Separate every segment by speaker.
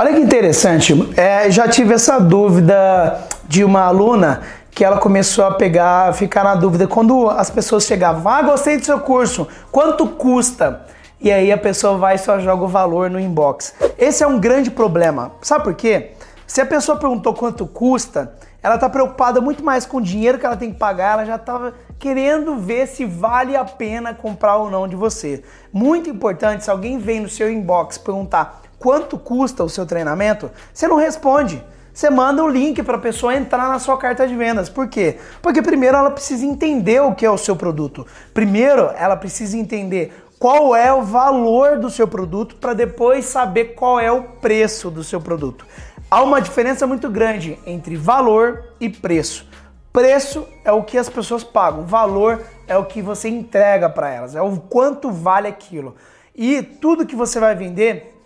Speaker 1: Olha que interessante, é, já tive essa dúvida de uma aluna que ela começou a pegar, ficar na dúvida quando as pessoas chegavam, ah, gostei do seu curso, quanto custa? E aí a pessoa vai e só joga o valor no inbox. Esse é um grande problema. Sabe por quê? Se a pessoa perguntou quanto custa, ela está preocupada muito mais com o dinheiro que ela tem que pagar, ela já estava querendo ver se vale a pena comprar ou não de você. Muito importante, se alguém vem no seu inbox perguntar quanto custa o seu treinamento, você não responde. Você manda o link para a pessoa entrar na sua carta de vendas. Por quê? Porque primeiro ela precisa entender o que é o seu produto. Primeiro, ela precisa entender qual é o valor do seu produto para depois saber qual é o preço do seu produto. Há uma diferença muito grande entre valor e preço. Preço é o que as pessoas pagam, valor é o que você entrega para elas, é o quanto vale aquilo. E tudo que você vai vender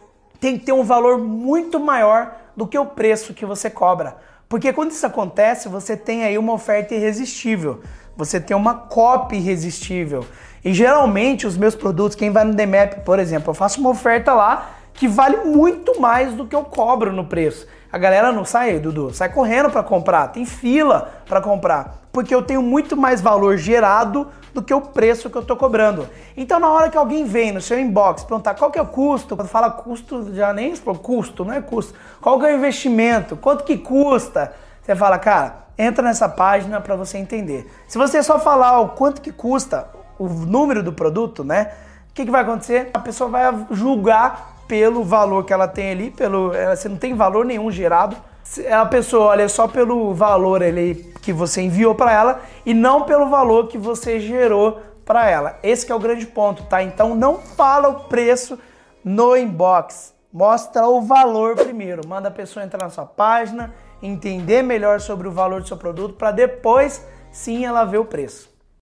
Speaker 1: tem que ter um valor muito maior do que o preço que você cobra. Porque quando isso acontece, você tem aí uma oferta irresistível, você tem uma copy irresistível. E geralmente os meus produtos, quem vai no DMAP, por exemplo, eu faço uma oferta lá que vale muito mais do que eu cobro no preço. A galera não sai, Dudu, sai correndo para comprar, tem fila para comprar, porque eu tenho muito mais valor gerado do que o preço que eu estou cobrando. Então, na hora que alguém vem no seu inbox perguntar qual que é o custo, quando fala custo, já nem explode, custo, não é custo. Qual que é o investimento? Quanto que custa? Você fala, cara, entra nessa página para você entender. Se você só falar o quanto que custa o número do produto, né? O que, que vai acontecer? A pessoa vai julgar pelo valor que ela tem ali, pelo, você não tem valor nenhum gerado. A pessoa olha só pelo valor ali que você enviou para ela e não pelo valor que você gerou para ela. Esse é o grande ponto, tá? Então não fala o preço no inbox. Mostra o valor primeiro. Manda a pessoa entrar na sua página, entender melhor sobre o valor do seu produto para depois sim ela ver o preço.